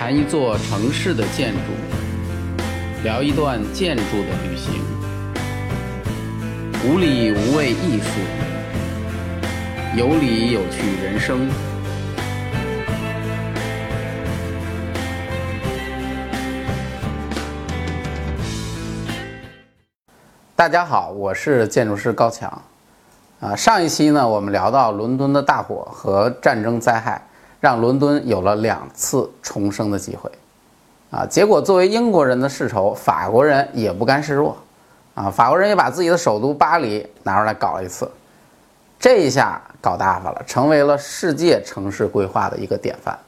谈一座城市的建筑，聊一段建筑的旅行，无理无畏艺术，有理有趣人生。大家好，我是建筑师高强。啊，上一期呢，我们聊到伦敦的大火和战争灾害，让伦敦有了两次重生的机会。啊，结果作为英国人的世仇，法国人也不甘示弱。啊，法国人也把自己的首都巴黎拿出来搞了一次，这一下搞大发了，成为了世界城市规划的一个典范。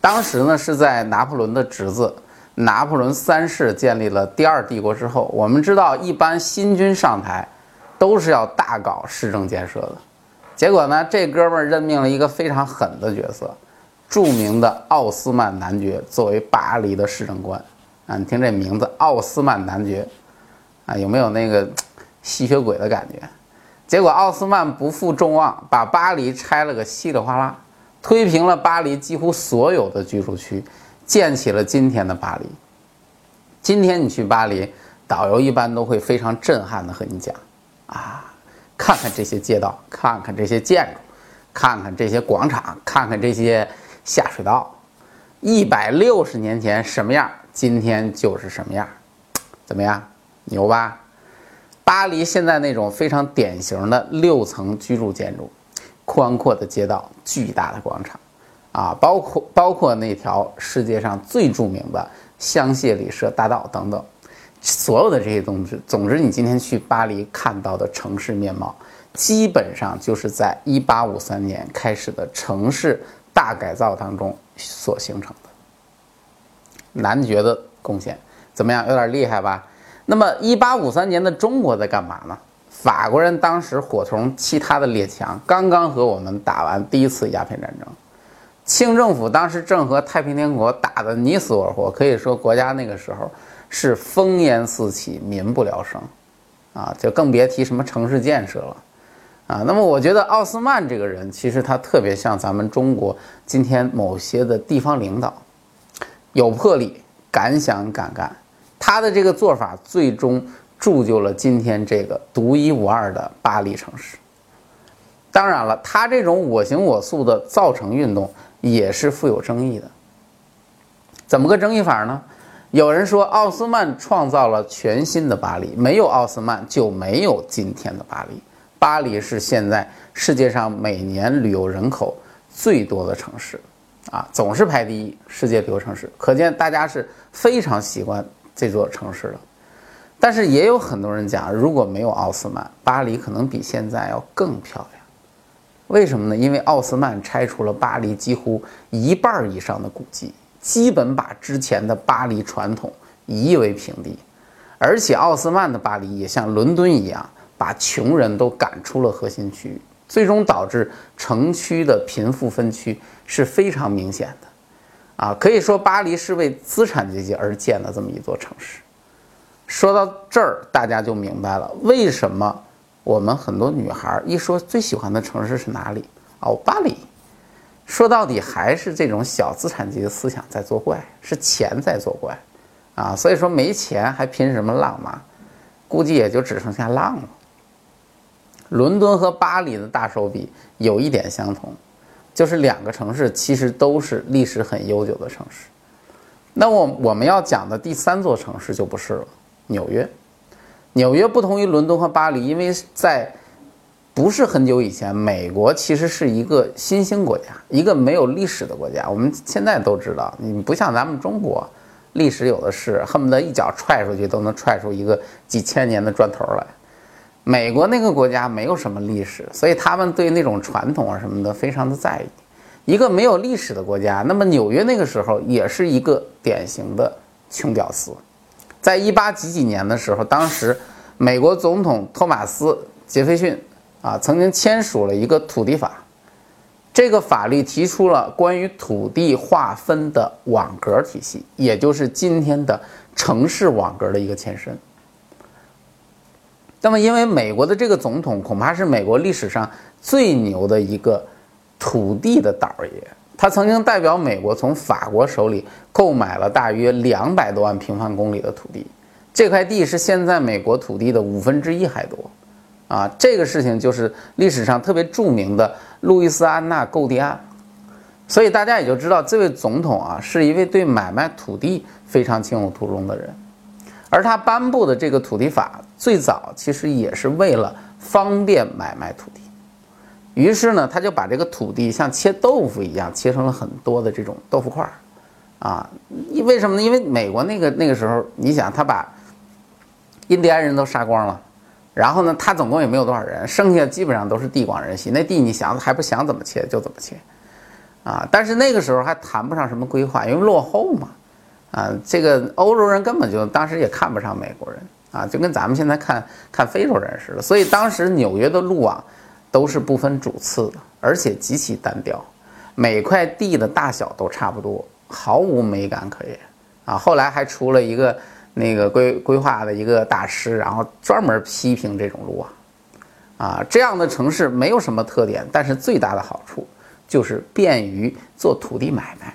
当时呢，是在拿破仑的侄子拿破仑三世建立了第二帝国之后，我们知道，一般新君上台。都是要大搞市政建设的，结果呢，这哥们儿任命了一个非常狠的角色，著名的奥斯曼男爵作为巴黎的市政官。啊，你听这名字，奥斯曼男爵，啊，有没有那个吸血鬼的感觉？结果奥斯曼不负众望，把巴黎拆了个稀里哗啦，推平了巴黎几乎所有的居住区，建起了今天的巴黎。今天你去巴黎，导游一般都会非常震撼的和你讲。啊，看看这些街道，看看这些建筑，看看这些广场，看看这些下水道，一百六十年前什么样，今天就是什么样，怎么样？牛吧？巴黎现在那种非常典型的六层居住建筑，宽阔的街道，巨大的广场，啊，包括包括那条世界上最著名的香榭丽舍大道等等。所有的这些东西，总之，你今天去巴黎看到的城市面貌，基本上就是在1853年开始的城市大改造当中所形成的。男爵的贡献怎么样？有点厉害吧？那么，1853年的中国在干嘛呢？法国人当时伙同其他的列强，刚刚和我们打完第一次鸦片战争，清政府当时正和太平天国打得你死我活，可以说国家那个时候。是烽烟四起，民不聊生，啊，就更别提什么城市建设了，啊，那么我觉得奥斯曼这个人，其实他特别像咱们中国今天某些的地方领导，有魄力，敢想敢干，他的这个做法最终铸就了今天这个独一无二的巴黎城市。当然了，他这种我行我素的造城运动也是富有争议的，怎么个争议法呢？有人说，奥斯曼创造了全新的巴黎，没有奥斯曼就没有今天的巴黎。巴黎是现在世界上每年旅游人口最多的城市，啊，总是排第一，世界旅游城市。可见大家是非常喜欢这座城市的。但是也有很多人讲，如果没有奥斯曼，巴黎可能比现在要更漂亮。为什么呢？因为奥斯曼拆除了巴黎几乎一半以上的古迹。基本把之前的巴黎传统夷为平地，而且奥斯曼的巴黎也像伦敦一样，把穷人都赶出了核心区域，最终导致城区的贫富分区是非常明显的。啊，可以说巴黎是为资产阶级而建的这么一座城市。说到这儿，大家就明白了为什么我们很多女孩一说最喜欢的城市是哪里？哦，巴黎。说到底还是这种小资产阶级的思想在作怪，是钱在作怪，啊，所以说没钱还拼什么浪嘛？估计也就只剩下浪了。伦敦和巴黎的大手笔有一点相同，就是两个城市其实都是历史很悠久的城市。那我我们要讲的第三座城市就不是了，纽约。纽约不同于伦敦和巴黎，因为在不是很久以前，美国其实是一个新兴国家，一个没有历史的国家。我们现在都知道，你不像咱们中国，历史有的是，恨不得一脚踹出去都能踹出一个几千年的砖头来。美国那个国家没有什么历史，所以他们对那种传统啊什么的非常的在意。一个没有历史的国家，那么纽约那个时候也是一个典型的穷屌丝。在一八几几年的时候，当时美国总统托马斯·杰斐逊。啊，曾经签署了一个土地法，这个法律提出了关于土地划分的网格体系，也就是今天的城市网格的一个前身。那么，因为美国的这个总统恐怕是美国历史上最牛的一个土地的倒爷，他曾经代表美国从法国手里购买了大约两百多万平方公里的土地，这块地是现在美国土地的五分之一还多，啊，这个事情就是历史上特别著名的路易斯安那购地案，所以大家也就知道这位总统啊是一位对买卖土地非常情有独钟的人，而他颁布的这个土地法最早其实也是为了方便买卖土地。于是呢，他就把这个土地像切豆腐一样切成了很多的这种豆腐块儿，啊，为什么呢？因为美国那个那个时候，你想他把印第安人都杀光了，然后呢，他总共也没有多少人，剩下基本上都是地广人稀，那地你想还不想怎么切就怎么切，啊，但是那个时候还谈不上什么规划，因为落后嘛，啊，这个欧洲人根本就当时也看不上美国人，啊，就跟咱们现在看看非洲人似的，所以当时纽约的路网。都是不分主次的，而且极其单调，每块地的大小都差不多，毫无美感可言啊！后来还出了一个那个规规划的一个大师，然后专门批评这种路网啊，这样的城市没有什么特点，但是最大的好处就是便于做土地买卖，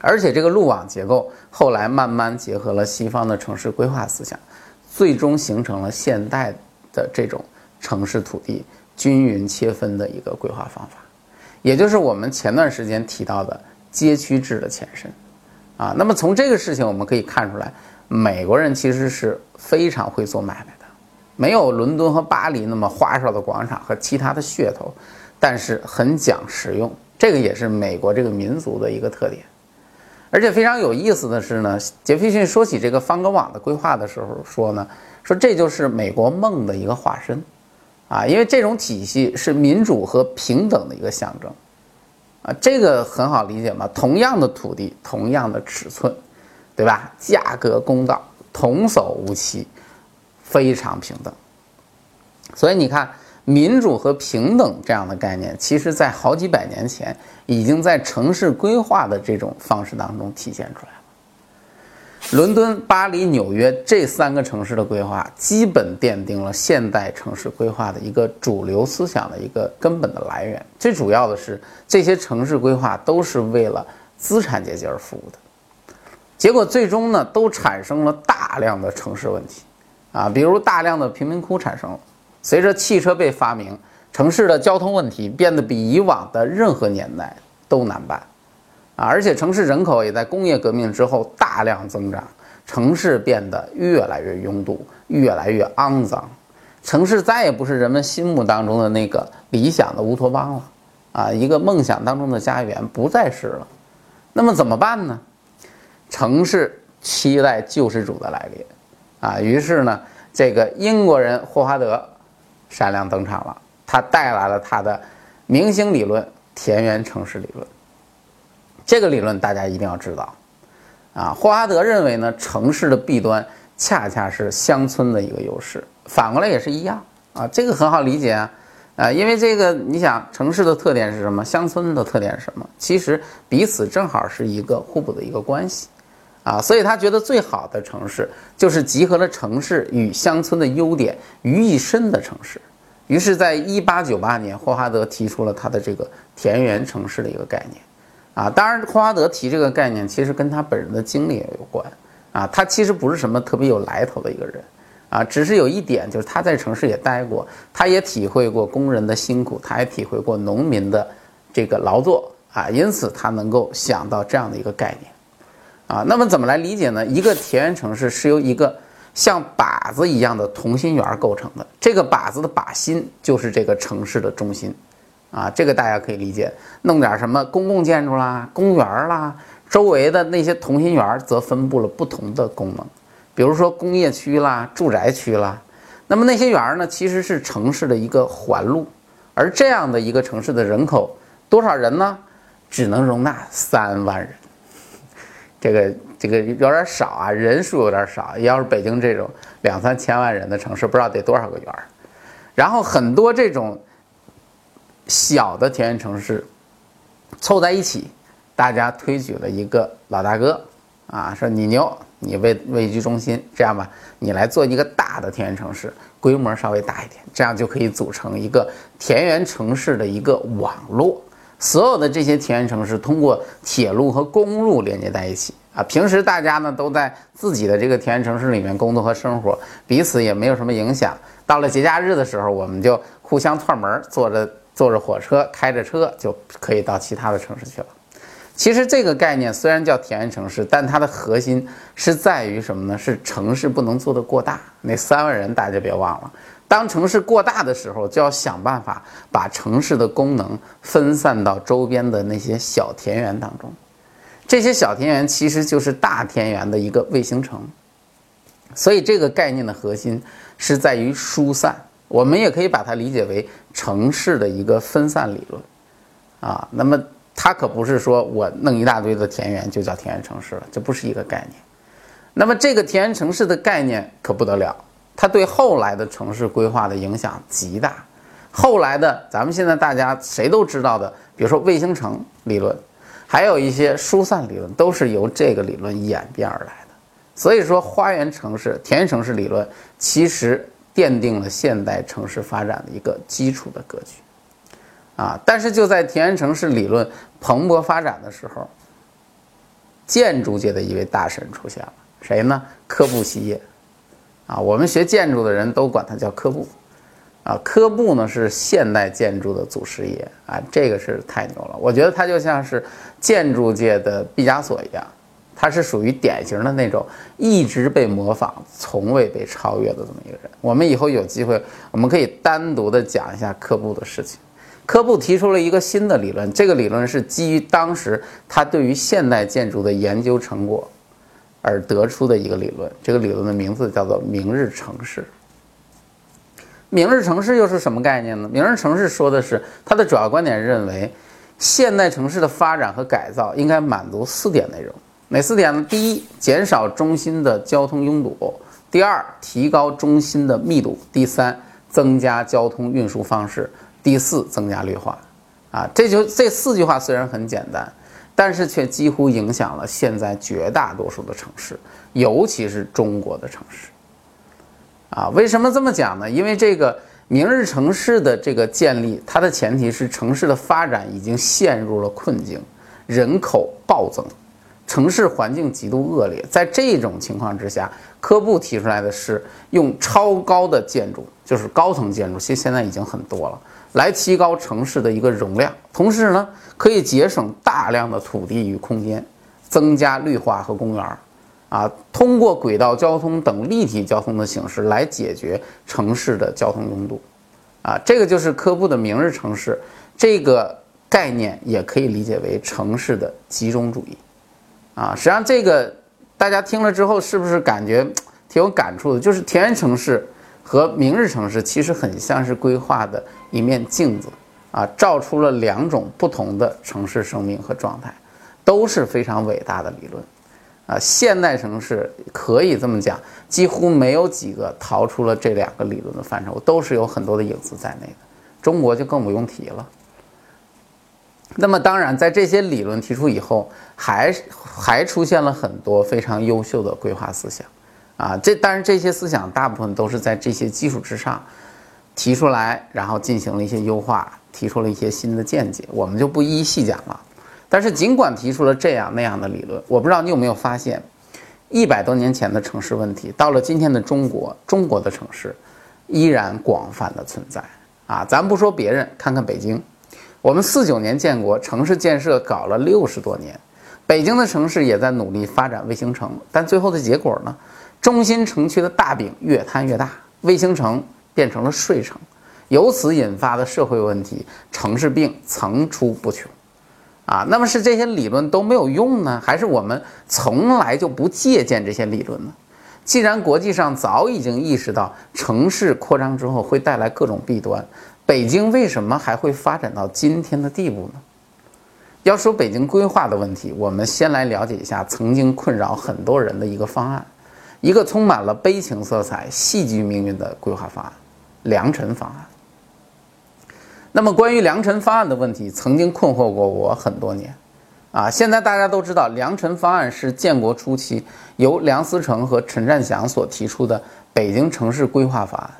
而且这个路网结构后来慢慢结合了西方的城市规划思想，最终形成了现代的这种城市土地。均匀切分的一个规划方法，也就是我们前段时间提到的街区制的前身，啊，那么从这个事情我们可以看出来，美国人其实是非常会做买卖的，没有伦敦和巴黎那么花哨的广场和其他的噱头，但是很讲实用，这个也是美国这个民族的一个特点。而且非常有意思的是呢，杰斐逊说起这个方格网的规划的时候说呢，说这就是美国梦的一个化身。啊，因为这种体系是民主和平等的一个象征，啊，这个很好理解嘛。同样的土地，同样的尺寸，对吧？价格公道，童叟无欺，非常平等。所以你看，民主和平等这样的概念，其实在好几百年前已经在城市规划的这种方式当中体现出来了。伦敦、巴黎、纽约这三个城市的规划，基本奠定了现代城市规划的一个主流思想的一个根本的来源。最主要的是，这些城市规划都是为了资产阶级而服务的。结果最终呢，都产生了大量的城市问题，啊，比如大量的贫民窟产生了。随着汽车被发明，城市的交通问题变得比以往的任何年代都难办。啊，而且城市人口也在工业革命之后大量增长，城市变得越来越拥堵，越来越肮脏，城市再也不是人们心目当中的那个理想的乌托邦了，啊，一个梦想当中的家园不再是了。那么怎么办呢？城市期待救世主的来临，啊，于是呢，这个英国人霍华德闪亮登场了，他带来了他的明星理论——田园城市理论。这个理论大家一定要知道，啊，霍华德认为呢，城市的弊端恰恰是乡村的一个优势，反过来也是一样啊，这个很好理解啊，啊，因为这个你想，城市的特点是什么？乡村的特点是什么？其实彼此正好是一个互补的一个关系，啊，所以他觉得最好的城市就是集合了城市与乡村的优点于一身的城市。于是，在一八九八年，霍华德提出了他的这个田园城市的一个概念。啊，当然，霍华德提这个概念，其实跟他本人的经历也有关。啊，他其实不是什么特别有来头的一个人，啊，只是有一点，就是他在城市也待过，他也体会过工人的辛苦，他也体会过农民的这个劳作，啊，因此他能够想到这样的一个概念。啊，那么怎么来理解呢？一个田园城市是由一个像靶子一样的同心圆构成的，这个靶子的靶心就是这个城市的中心。啊，这个大家可以理解，弄点什么公共建筑啦、公园啦，周围的那些同心圆则分布了不同的功能，比如说工业区啦、住宅区啦。那么那些园呢，其实是城市的一个环路，而这样的一个城市的人口多少人呢？只能容纳三万人，这个这个有点少啊，人数有点少。要是北京这种两三千万人的城市，不知道得多少个园儿。然后很多这种。小的田园城市凑在一起，大家推举了一个老大哥，啊，说你牛，你位位居中心，这样吧，你来做一个大的田园城市，规模稍微大一点，这样就可以组成一个田园城市的一个网络，所有的这些田园城市通过铁路和公路连接在一起啊。平时大家呢都在自己的这个田园城市里面工作和生活，彼此也没有什么影响。到了节假日的时候，我们就互相串门，坐着坐着火车，开着车就可以到其他的城市去了。其实这个概念虽然叫田园城市，但它的核心是在于什么呢？是城市不能做得过大。那三万人大家别忘了，当城市过大的时候，就要想办法把城市的功能分散到周边的那些小田园当中。这些小田园其实就是大田园的一个卫星城。所以这个概念的核心是在于疏散。我们也可以把它理解为城市的一个分散理论啊。那么。它可不是说我弄一大堆的田园就叫田园城市了，这不是一个概念。那么这个田园城市的概念可不得了，它对后来的城市规划的影响极大。后来的咱们现在大家谁都知道的，比如说卫星城理论，还有一些疏散理论，都是由这个理论演变而来的。所以说，花园城市、田园城市理论其实奠定了现代城市发展的一个基础的格局。啊！但是就在田园城市理论蓬勃发展的时候，建筑界的一位大神出现了，谁呢？柯布西耶。啊，我们学建筑的人都管他叫柯布。啊，柯布呢是现代建筑的祖师爷啊，这个是太牛了。我觉得他就像是建筑界的毕加索一样，他是属于典型的那种一直被模仿、从未被超越的这么一个人。我们以后有机会，我们可以单独的讲一下柯布的事情。科布提出了一个新的理论，这个理论是基于当时他对于现代建筑的研究成果而得出的一个理论。这个理论的名字叫做“明日城市”。明日城市又是什么概念呢？明日城市说的是它的主要观点认为，现代城市的发展和改造应该满足四点内容。哪四点呢？第一，减少中心的交通拥堵；第二，提高中心的密度；第三，增加交通运输方式。第四，增加绿化，啊，这就这四句话虽然很简单，但是却几乎影响了现在绝大多数的城市，尤其是中国的城市。啊，为什么这么讲呢？因为这个明日城市的这个建立，它的前提是城市的发展已经陷入了困境，人口暴增，城市环境极度恶劣。在这种情况之下，科布提出来的是用超高的建筑，就是高层建筑，其实现在已经很多了。来提高城市的一个容量，同时呢，可以节省大量的土地与空间，增加绿化和公园儿，啊，通过轨道交通等立体交通的形式来解决城市的交通拥堵，啊，这个就是科布的明日城市这个概念，也可以理解为城市的集中主义，啊，实际上这个大家听了之后是不是感觉挺有感触的？就是田园城市。和明日城市其实很像是规划的一面镜子啊，照出了两种不同的城市生命和状态，都是非常伟大的理论啊。现代城市可以这么讲，几乎没有几个逃出了这两个理论的范畴，都是有很多的影子在内的。中国就更不用提了。那么当然，在这些理论提出以后，还还出现了很多非常优秀的规划思想。啊，这当然这些思想大部分都是在这些基础之上提出来，然后进行了一些优化，提出了一些新的见解，我们就不一一细讲了。但是尽管提出了这样那样的理论，我不知道你有没有发现，一百多年前的城市问题，到了今天的中国，中国的城市依然广泛的存在。啊，咱不说别人，看看北京，我们四九年建国，城市建设搞了六十多年，北京的城市也在努力发展卫星城，但最后的结果呢？中心城区的大饼越摊越大，卫星城变成了睡城，由此引发的社会问题、城市病层出不穷，啊，那么是这些理论都没有用呢，还是我们从来就不借鉴这些理论呢？既然国际上早已经意识到城市扩张之后会带来各种弊端，北京为什么还会发展到今天的地步呢？要说北京规划的问题，我们先来了解一下曾经困扰很多人的一个方案。一个充满了悲情色彩、戏剧命运的规划方案——良辰方案。那么，关于良辰方案的问题，曾经困惑过我很多年。啊，现在大家都知道，良辰方案是建国初期由梁思成和陈占祥所提出的北京城市规划方案。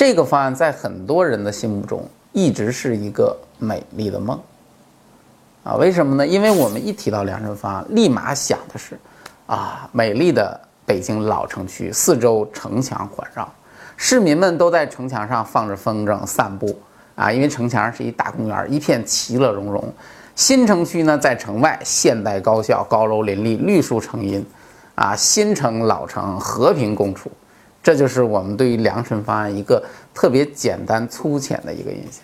这个方案在很多人的心目中一直是一个美丽的梦。啊，为什么呢？因为我们一提到良辰方案，立马想的是，啊，美丽的北京老城区，四周城墙环绕，市民们都在城墙上放着风筝散步，啊，因为城墙是一大公园，一片其乐融融。新城区呢，在城外，现代高校，高楼林立，绿树成荫，啊，新城老城和平共处，这就是我们对于良辰方案一个特别简单粗浅的一个印象。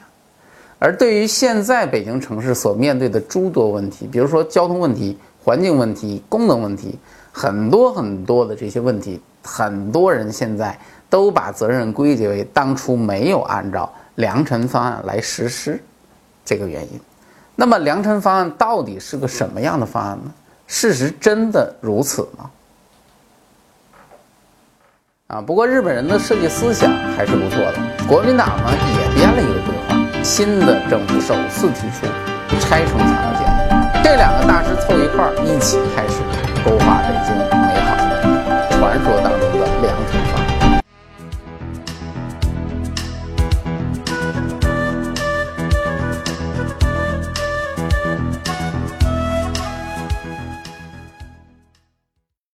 而对于现在北京城市所面对的诸多问题，比如说交通问题、环境问题、功能问题，很多很多的这些问题，很多人现在都把责任归结为当初没有按照良辰方案来实施这个原因。那么，良辰方案到底是个什么样的方案呢？事实真的如此吗？啊不过日本人的设计思想还是不错的国民党呢也编了一个规划新的政府首次提出拆城墙的建议。这两个大师凑一块儿一起开始勾画北京美好的传说当中。